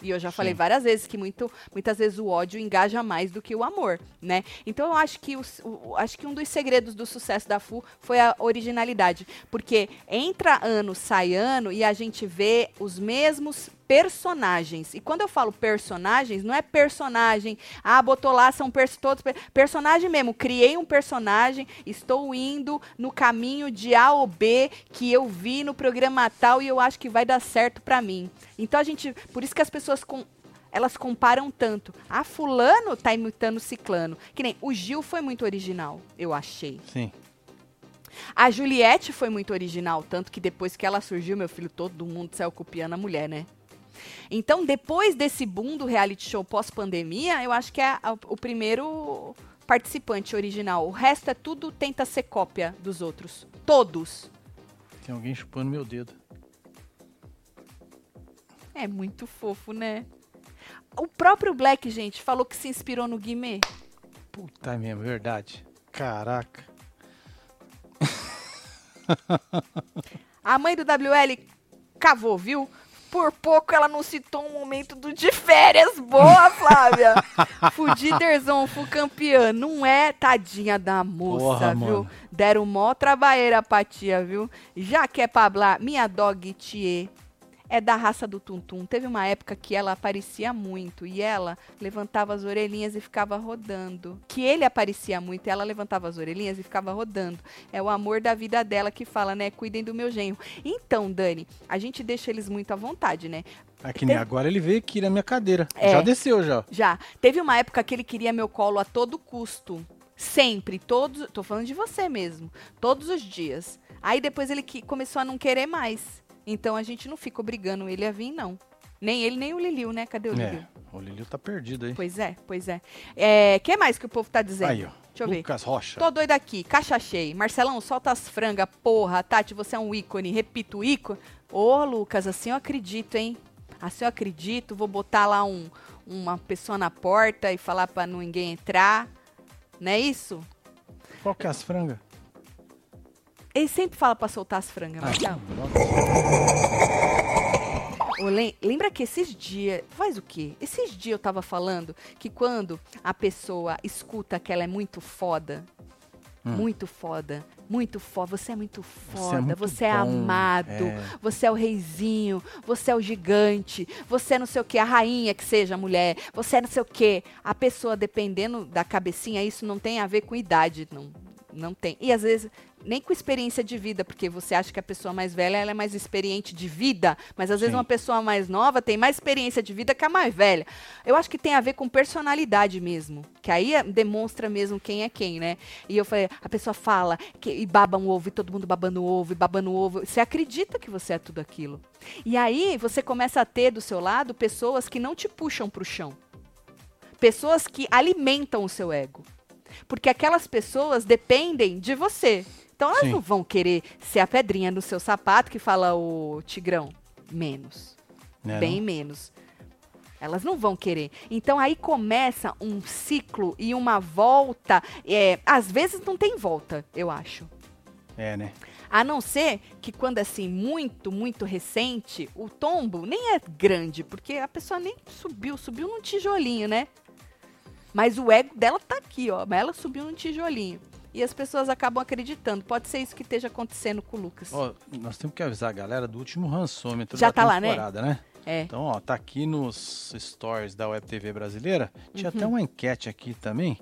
E eu já falei várias vezes que muito, muitas vezes o ódio engaja mais do que o amor, né? Então eu acho que, os- o, acho que um dos segredos do sucesso da FU foi a originalidade. Porque entra ano, sai ano e a gente vê os mesmos personagens. E quando eu falo personagens, não é personagem, ah, botou lá, são pers todos. per- personagem mesmo, criei um personagem, estou indo no caminho de A ou B que eu vi no programa tal e eu acho que vai dar certo pra mim. Então a gente, por isso que as pessoas com elas comparam tanto. Ah, fulano tá imitando ciclano. Que nem o Gil foi muito original, eu achei. Sim. A Juliette foi muito original, tanto que depois que ela surgiu, meu filho, todo mundo saiu copiando a mulher, né? Então, depois desse boom do reality show pós-pandemia, eu acho que é a- o primeiro participante original. O resto é tudo tenta ser cópia dos outros. Todos. Tem alguém chupando meu dedo. É muito fofo, né? O próprio Black, gente, falou que se inspirou no Guimê. Puta é mesmo, verdade. Caraca. A mãe do WL cavou, viu? Por pouco ela não citou um momento do de férias. Boa, Flávia. Fudiderzão, fui campeã. Não é tadinha da moça, Porra, viu? mano. Deram mó trabalheira pra tia, viu? Já quer pablar, minha dog Thier é da raça do Tuntum. Teve uma época que ela aparecia muito e ela levantava as orelhinhas e ficava rodando. Que ele aparecia muito e ela levantava as orelhinhas e ficava rodando. É o amor da vida dela que fala, né? Cuidem do meu genro. Então, Dani, a gente deixa eles muito à vontade, né? É que nem agora ele veio aqui na minha cadeira. É. Já desceu já. Já. Teve uma época que ele queria meu colo a todo custo. Sempre, todos. Tô falando de você mesmo. Todos os dias. Aí depois ele que- começou a não querer mais. Então a gente não fica obrigando ele a vir, não. Nem ele, nem o Liliu, né? Cadê o Liliu? É, o Lilio tá perdido aí. Pois é, pois é. É, que mais que o povo tá dizendo? Aí, ó. Deixa eu ver. Lucas Rocha. Tô doida aqui, caixa cheia. Marcelão, solta as frangas, porra. Tati, você é um ícone. Repito, ícone. Ô, Lucas, assim eu acredito, hein? Assim eu acredito. Vou botar lá um, uma pessoa na porta e falar pra ninguém entrar. Não é isso? Qual que é as frangas? Ele sempre fala pra soltar as frangas, Ah, Marcelo. lem- lembra que esses dias. Faz o quê? Esses dias eu tava falando que quando a pessoa escuta que ela é muito foda. Hum. Muito foda. Muito foda. Você é muito foda. muito Você é, bom, amado. é. Você é o reizinho. Você é o gigante. Você é não sei o que. A rainha que seja a mulher. Você é não sei o que. A pessoa, dependendo da cabecinha, isso não tem a ver com idade. Não, não tem. E às vezes. Nem com experiência de vida, porque você acha que a pessoa mais velha ela é mais experiente de vida, mas às vezes Sim. uma pessoa mais nova tem mais experiência de vida que a mais velha. Eu acho que tem a ver com personalidade mesmo, que aí é- demonstra mesmo quem é quem, né? E eu falei, a pessoa fala que, e baba um ovo, e todo mundo babando ovo, e babando ovo. Você acredita que você é tudo aquilo. E aí você começa a ter do seu lado pessoas que não te puxam pro chão. Pessoas que alimentam o seu ego. Porque aquelas pessoas dependem de você. Então elas Sim. não vão querer ser a pedrinha no seu sapato que fala o tigrão. Menos. Né, bem não? menos. Elas não vão querer. Então aí começa um ciclo e uma volta. É, às vezes não tem volta, eu acho. É, né? A não ser que quando é assim, muito, muito recente, o tombo nem é grande, porque a pessoa nem subiu, subiu num tijolinho, né? Mas o ego dela tá aqui, ó. Mas ela subiu num tijolinho. E as pessoas acabam acreditando. Pode ser isso que esteja acontecendo com o Lucas. Ó, nós temos que avisar a galera do último rançômetro Já da tá lá, né? temporada, né? É. Então, ó, tá aqui nos stories da Web TV brasileira. Tinha Uhum. até uma enquete aqui também.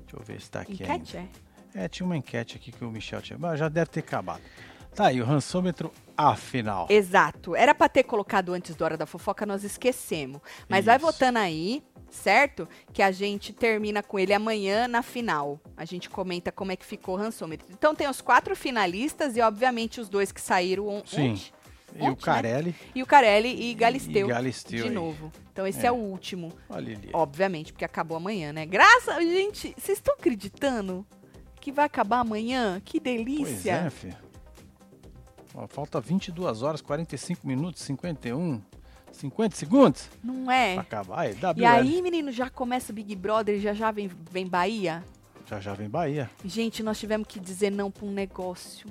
Deixa eu ver se tá aqui Enquete, ainda. é? É, tinha uma enquete aqui que o Michel tinha. Mas já deve ter acabado. Tá aí, o rançômetro afinal. Exato. Era pra ter colocado antes do Hora da Fofoca, nós esquecemos. Mas vai Isso. votando aí, certo? Que a gente termina com ele amanhã na final. A gente comenta como é que ficou o rançômetro. Então tem os quatro finalistas e, obviamente, os dois que saíram on Sim. E o né? Carelli. E o Carelli e Galisteu. E Galisteu de aí. novo. Então esse é, É. o último. Olha ali. Obviamente, porque acabou amanhã, né? Graças. Gente, vocês estão acreditando que vai acabar amanhã? Que Pois delícia! é, filho. Ó, falta 22 horas, 45 minutos, 51, 50 segundos Não pra é? acabar. Aí, E WL. aí, menino, já começa o Big Brother, já já vem, vem Bahia? Já já vem Bahia. Gente, nós tivemos que dizer não pra um negócio.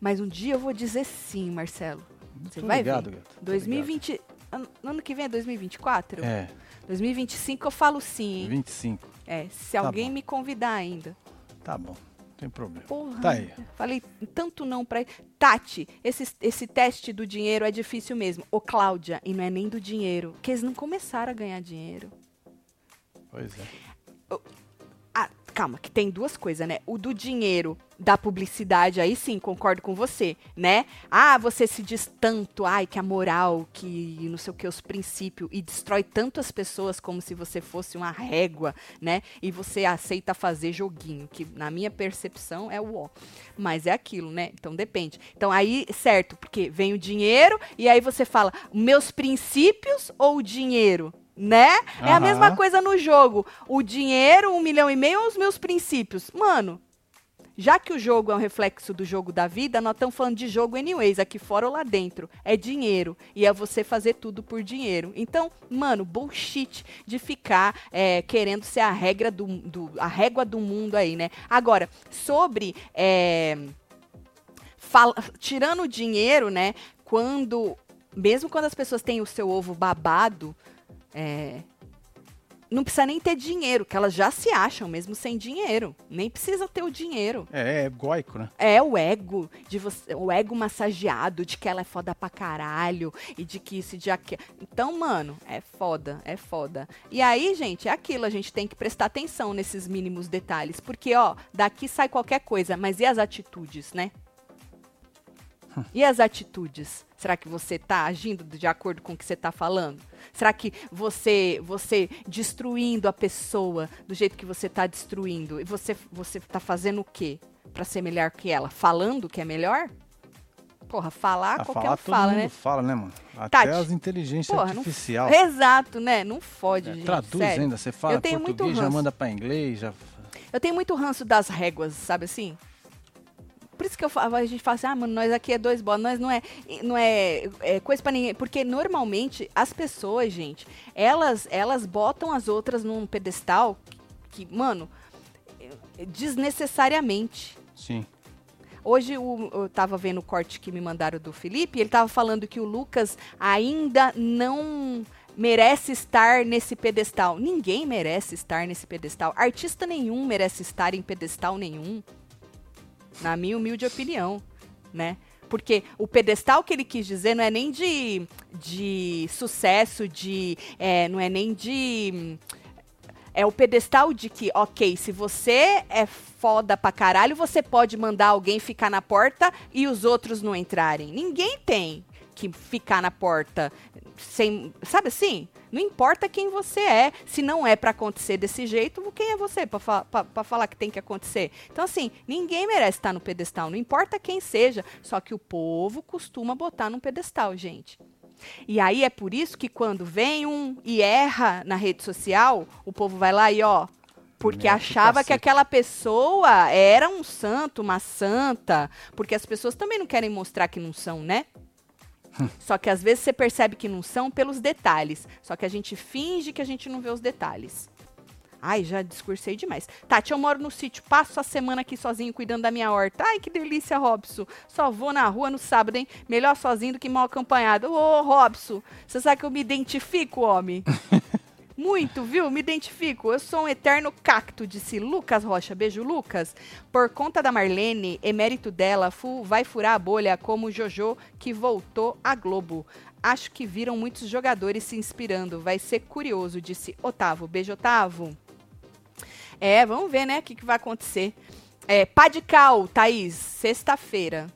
Mas um dia eu vou dizer sim, Marcelo. Você vai ligado, ver. gato, tô 2020. Ano, ano que vem é 2024? ligado. É, 2025 eu falo sim, hein? 25. É, se Tá alguém bom. me convidar ainda. Tá bom, tem problema. Porra. Tá aí. Falei tanto não pra. Tati, esse, esse teste do dinheiro é difícil mesmo. Ô, Cláudia, e não é nem do dinheiro. Que eles não começaram a ganhar dinheiro. Pois é. Ah, calma, que tem duas coisas, né? O do dinheiro da publicidade, aí sim, concordo com você, né? Ah, você se diz tanto, ai, que a moral, que não sei o que, os princípios, e destrói tanto as pessoas como se você fosse uma régua, né? E você aceita fazer joguinho, que na minha percepção é o ó. Mas é aquilo, né? Então depende. Então aí, certo, porque vem o dinheiro, e aí você fala, meus princípios ou o dinheiro? Né? É a mesma coisa no jogo. O dinheiro, um milhão e meio, ou os meus princípios? Mano, já que o jogo é um reflexo do jogo da vida, nós estamos falando de jogo anyways, aqui fora ou lá dentro. É dinheiro. E é você fazer tudo por dinheiro. Então, mano, bullshit de ficar é, querendo ser a regra do, do- a régua do mundo aí, né? Agora, sobre. é, fala- tirando o dinheiro, né? quando, mesmo quando as pessoas têm o seu ovo babado, é, não precisa nem ter dinheiro, que elas já se acham mesmo sem dinheiro. Nem precisa ter o dinheiro. É, é egóico, né? É o ego, de você, o ego massageado, de que ela é foda pra caralho, e de que isso e de aquilo. Então, mano, é foda, é foda. E aí, gente, é aquilo, a gente tem que prestar atenção nesses mínimos detalhes. Porque, ó, daqui sai qualquer coisa, mas e as atitudes, né? E as atitudes? Será que você está agindo de acordo com o que você está falando? Será que você, você destruindo a pessoa do jeito que você está destruindo, e você você está fazendo o quê para ser melhor que ela? Falando que é melhor? Porra, falar Ah, qualquer falar um todo fala, mundo né? fala, né, mano? Até Tati, as inteligências Porra, não- artificiais. Exato, né? Não fode, É, gente. traduz sério. ainda, você fala Eu tenho muito português, já manda pra inglês, já... Eu tenho muito ranço das réguas, sabe assim? Por isso que eu a gente fala assim, ah, mano, nós aqui é dois bolas, nós não é, não é, é coisa pra ninguém. Porque normalmente as pessoas, gente, elas, elas botam as outras num pedestal que, mano, desnecessariamente. Sim. Hoje o- eu tava vendo o corte que me mandaram do Felipe, e ele tava falando que o Lucas ainda não merece estar nesse pedestal. Ninguém merece estar nesse pedestal. Artista nenhum merece estar em pedestal nenhum. Na minha humilde opinião, né? Porque o pedestal que ele quis dizer não é nem de, de sucesso, de. é, não é nem de. É o pedestal de que, ok, se você é foda pra caralho, você pode mandar alguém ficar na porta e os outros não entrarem. Ninguém tem que ficar na porta sem. Sabe assim? Não importa quem você é, se não é pra acontecer desse jeito, quem é você pra fa falar que tem que acontecer? Então, assim, ninguém merece estar no pedestal, não importa quem seja, só que o povo costuma botar num pedestal, gente. E aí é por isso que quando vem um e erra na rede social, o povo vai lá e ó, porque achava que aquela pessoa era um santo, uma santa, porque as pessoas também não querem mostrar que não são, né? Só que às vezes você percebe que não são pelos detalhes. Só que a gente finge que a gente não vê os detalhes. Ai, já discursei demais. Tati, eu moro no sítio, passo a semana aqui sozinho cuidando da minha horta. Ai, que delícia, Robson. Só vou na rua no sábado, hein? Melhor sozinho do que mal acompanhado. Ô, Robson, você sabe que eu me identifico, homem? Muito, viu? Me identifico. Eu sou um eterno cacto, disse Lucas Rocha. Beijo, Lucas. Por conta da Marlene, emérito dela, fu- vai furar a bolha como Jojo que voltou à Globo. Acho que viram muitos jogadores se inspirando. Vai ser curioso, disse Otávio. Beijo, Otávio. É, vamos ver, né, o que, que vai acontecer. É, Padical, Thaís, sexta-feira.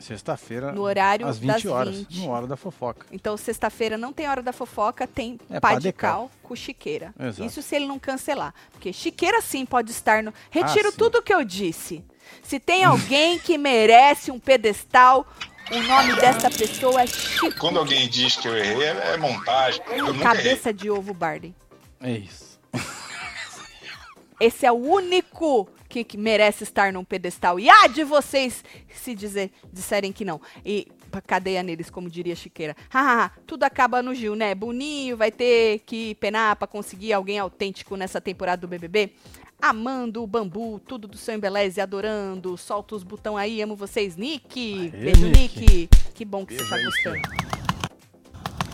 Sexta-feira, No horário às 20 das horas, 20. no hora da fofoca. Então, sexta-feira não tem hora da fofoca, tem É, Padical Padical. com Chiqueira. Exato. Isso se ele não cancelar. Porque Chiqueira sim pode estar no. Retiro Ah, tudo o que eu disse. Se tem alguém que merece um pedestal, o nome dessa pessoa é Chico. Quando alguém diz que eu errei, é é montagem. Eu nunca errei. Cabeça de ovo Barden. É isso. Esse é o único que, que merece estar num pedestal. E há de vocês se dizer, disserem que não. E cadeia neles, como diria Chiqueira. Hahaha, tudo acaba no Gil, né? Boninho vai ter que penar pra conseguir alguém autêntico nessa temporada do BBB. Amando o bambu, tudo do seu embeleze, adorando. Solta os botão aí, amo vocês. Nick, Aê, beijo, Nick. Nick. Que bom que Beijo você tá gostando.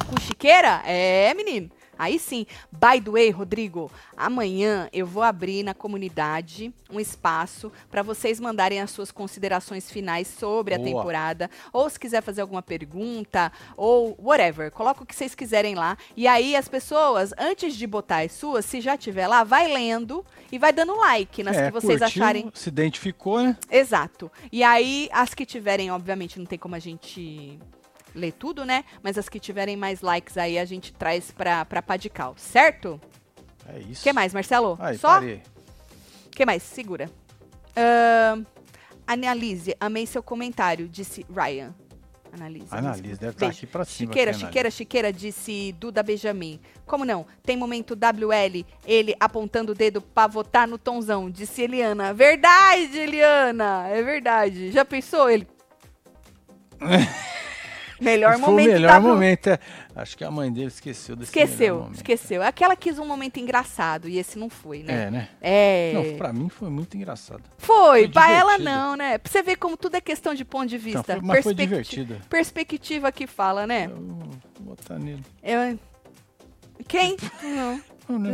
Com Chiqueira? É, menino. Aí sim. By the way, Rodrigo, amanhã eu vou abrir na comunidade um espaço para vocês mandarem as suas considerações finais sobre a Boa. temporada, ou se quiser fazer alguma pergunta, ou whatever, coloca o que vocês quiserem lá. E aí as pessoas, antes de botar as suas, se já tiver lá, vai lendo e vai dando like nas é, que vocês curtiu, acharem Se identificou, né? Exato. E aí, as que tiverem, obviamente, não tem como a gente ler tudo, né? Mas as que tiverem mais likes aí, a gente traz pra, pra Padical, certo? É isso. O que mais, Marcelo? Aí, Só? O que mais? Segura. Ahn, Analise, amei seu comentário, disse Ryan. Analise. Analise, deve estar Beijo. aqui pra cima. Chiqueira, Chiqueira, Chiqueira, disse Duda Benjamin. Como não? Tem momento WL, ele apontando o dedo pra votar no Tonzão, disse Eliana. Verdade, Eliana, é verdade. Já pensou ele? Melhor Foi o momento melhor da Bru- momento. é. Acho que a mãe dele esqueceu desse melhor Esqueceu, esqueceu. Aquela quis um momento engraçado e esse não foi, né? É, né? É. Não, pra mim foi muito engraçado. Foi, foi pra ela não, né? Pra você ver como tudo é questão de ponto de Não, vista. foi- mas foi divertido. Perspectiva que fala, né? Eu vou botar nele. Eu- Quem? não. Não, né?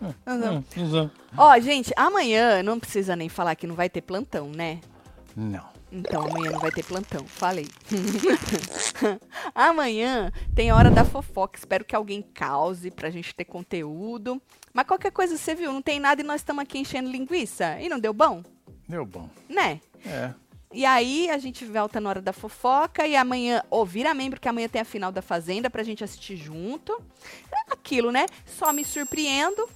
não. Ah, não. Não. Ó, gente, amanhã não precisa nem falar que não vai ter plantão, né? Não. Então amanhã não vai ter plantão, falei. amanhã tem hora da fofoca. Espero que alguém cause pra gente ter conteúdo. Mas qualquer coisa você viu, não tem nada e nós estamos aqui enchendo linguiça. E não deu bom? Deu bom. Né? É. E aí a gente volta na hora da fofoca e amanhã, ou vira membro que amanhã tem a final da Fazenda pra gente assistir junto. É Aquilo, né? Só me surpreendo.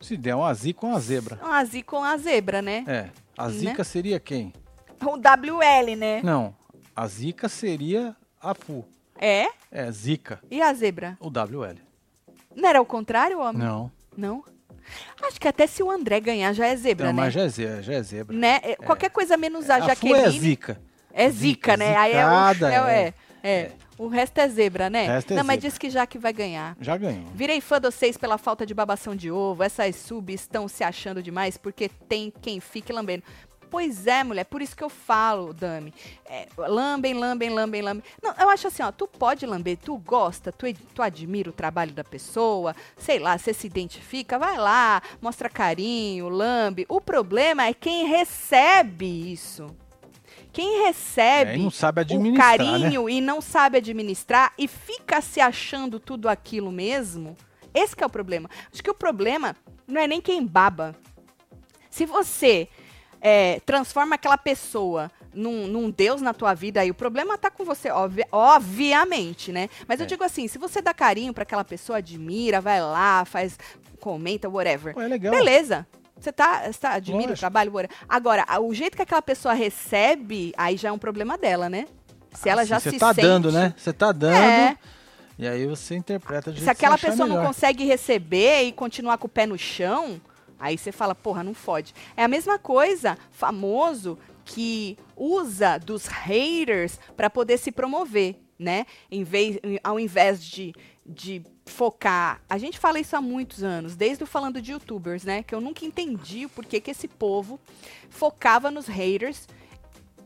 Se der um azi com a zebra. Um azi com a zebra, né? É. A zica seria quem? O WL, né? Não. A zica seria a Fu. É? É, zica. E a zebra? O WL. Não era o contrário, homem? Não. Não? Acho que até se o André ganhar já é zebra, Não, né? mas já é zebra. Já é zebra. Né? É, Qualquer coisa menos a, a Fu é Jaqueline. zica. É zica, Zica, né? Aí é, o, zicada, é, é. é, é. O resto é zebra, né? O resto é Não, mas zebra. diz que Jaque vai ganhar. Já ganhou. Virei fã de vocês pela falta de babação de ovo. Essas subs estão se achando demais porque tem quem fique lambendo. Pois é, mulher, por isso que eu falo, Dami. É, lambem, lambem, lambem, lambem. Não, eu acho assim, ó, tu pode lamber, tu gosta, tu, tu admira o trabalho da pessoa, sei lá, você se identifica, vai lá, mostra carinho, lambe. O problema é quem recebe isso. Quem recebe É, não sabe o administrar, carinho e não sabe administrar e fica se achando tudo aquilo mesmo, esse que é o problema. Acho que o problema não é nem quem baba. Se você é, transforma aquela pessoa num, num deus na tua vida, aí o problema tá com você, obvi- obviamente, né? Mas eu É. digo assim, se você dá carinho pra aquela pessoa, admira, vai lá, faz, comenta, whatever. Pô, é legal. Beleza. Você tá, você tá admira o Lógico. trabalho, whatever. Agora, o jeito que aquela pessoa recebe, aí já é um problema dela, né? Se ela Assim, já Você se tá sente... dando, né? Você tá dando. É. E aí você interpreta de Se aquela pessoa não consegue receber e continuar com o pé no chão, aí você fala, porra, não fode. É a mesma coisa, famoso, que usa dos haters pra poder se promover, né? Em vez, ao invés de, de focar. A gente fala isso há muitos anos, desde o falando de youtubers, né? Que eu nunca entendi o porquê que esse povo focava nos haters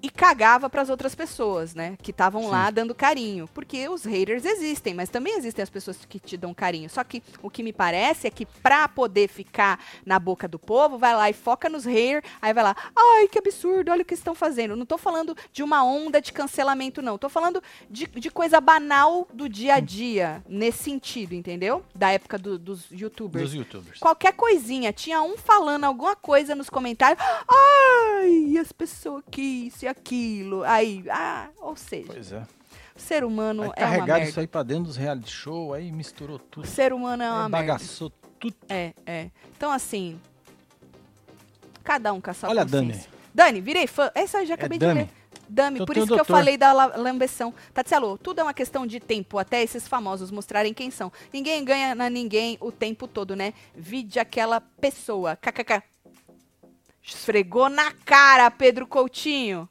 e cagava para as outras pessoas, né? Que estavam lá dando carinho. Porque os haters existem, mas também existem as pessoas que te dão carinho. Só que o que me parece é que pra poder ficar na boca do povo, vai lá e foca nos haters, aí vai lá, ai, que absurdo, olha o que estão fazendo. Não tô falando de uma onda de cancelamento, não. Tô falando de, de coisa banal do dia a dia, nesse sentido, entendeu? Da época do- dos youtubers. Dos youtubers. Qualquer coisinha, tinha um falando alguma coisa nos comentários. Ai, as pessoas que isso e aquilo. Aí, ah, ou seja, Pois é. o ser humano Aí é uma carregaram merda. isso aí pra dentro dos reality show, aí misturou O tudo. ser humano é uma Aí merda. bagaçou tudo. É, é. Então, assim, cada um sua Olha a consciência. Dani, virei fã. Essa eu já acabei de Dami. ler. Dami, Então por o isso que eu falei da la- lambeção. Tatselo, tudo é uma questão de tempo, até esses famosos mostrarem quem são. Ninguém ganha na ninguém o tempo todo, né? Vide aquela pessoa. KKK. Esfregou na cara, Pedro Coutinho.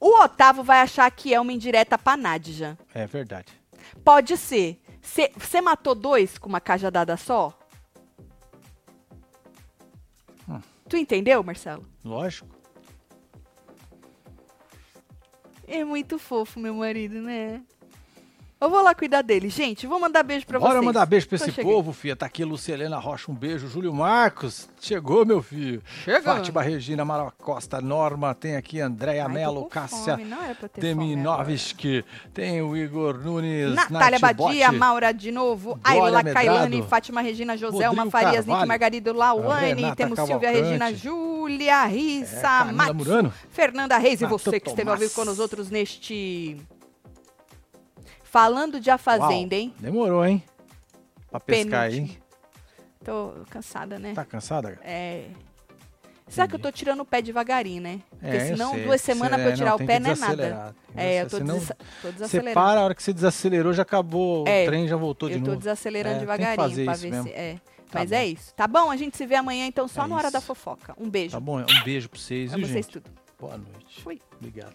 O Otávio vai achar que é uma indireta pra Nadja. É verdade. Pode ser. Você matou dois com uma cajadada só? Hum. Tu entendeu, Marcelo? Lógico. É muito fofo, meu marido, né? Eu vou lá cuidar dele. Gente, vou mandar beijo pra Bora vocês. mandar beijo pra Tô esse chegando. povo, filha. Tá aqui Lucelena Rocha, um beijo. Júlio Marcos, chegou, meu filho. Chega. Fátima Regina Amaral Costa, Norma, tem aqui Andréia Melo, Cássia Deminovski, tem o Igor Nunes, Natália Nath Badia, Botti, Maura de novo, Ayla Kailane, Fátima Regina, Joselma Rodrigo Farias, Nick Margarido Lauane, Renata temos Silvia Cavalcante, Regina, Júlia, é, Rissa, Camila Matsu, Murano, Fernanda Reis e Nato você que esteve ao vivo com nós outros neste... Falando de A Fazenda, Uau, hein? Demorou, hein? Pra pescar aí. Penúltimo. Tô cansada, né? Tá cansada? É. Será que eu tô tirando o pé devagarinho, né? Porque É, senão sei, duas você- semanas pra eu é, tirar não, o pé não é nada. É, eu tô, senão desa- tô Você desacelerando. para, a hora que você desacelerou, já acabou, É, o trem já voltou de eu tô novo. desacelerando É, tem que devagarinho fazer pra isso ver mesmo. se. É. Tá Mas bom. é isso. Tá bom? A gente se vê amanhã, então, só É na hora da isso. fofoca. Um beijo. Tá bom? Um beijo pra vocês, pra vocês gente? tudo. Boa noite. Fui. Obrigado.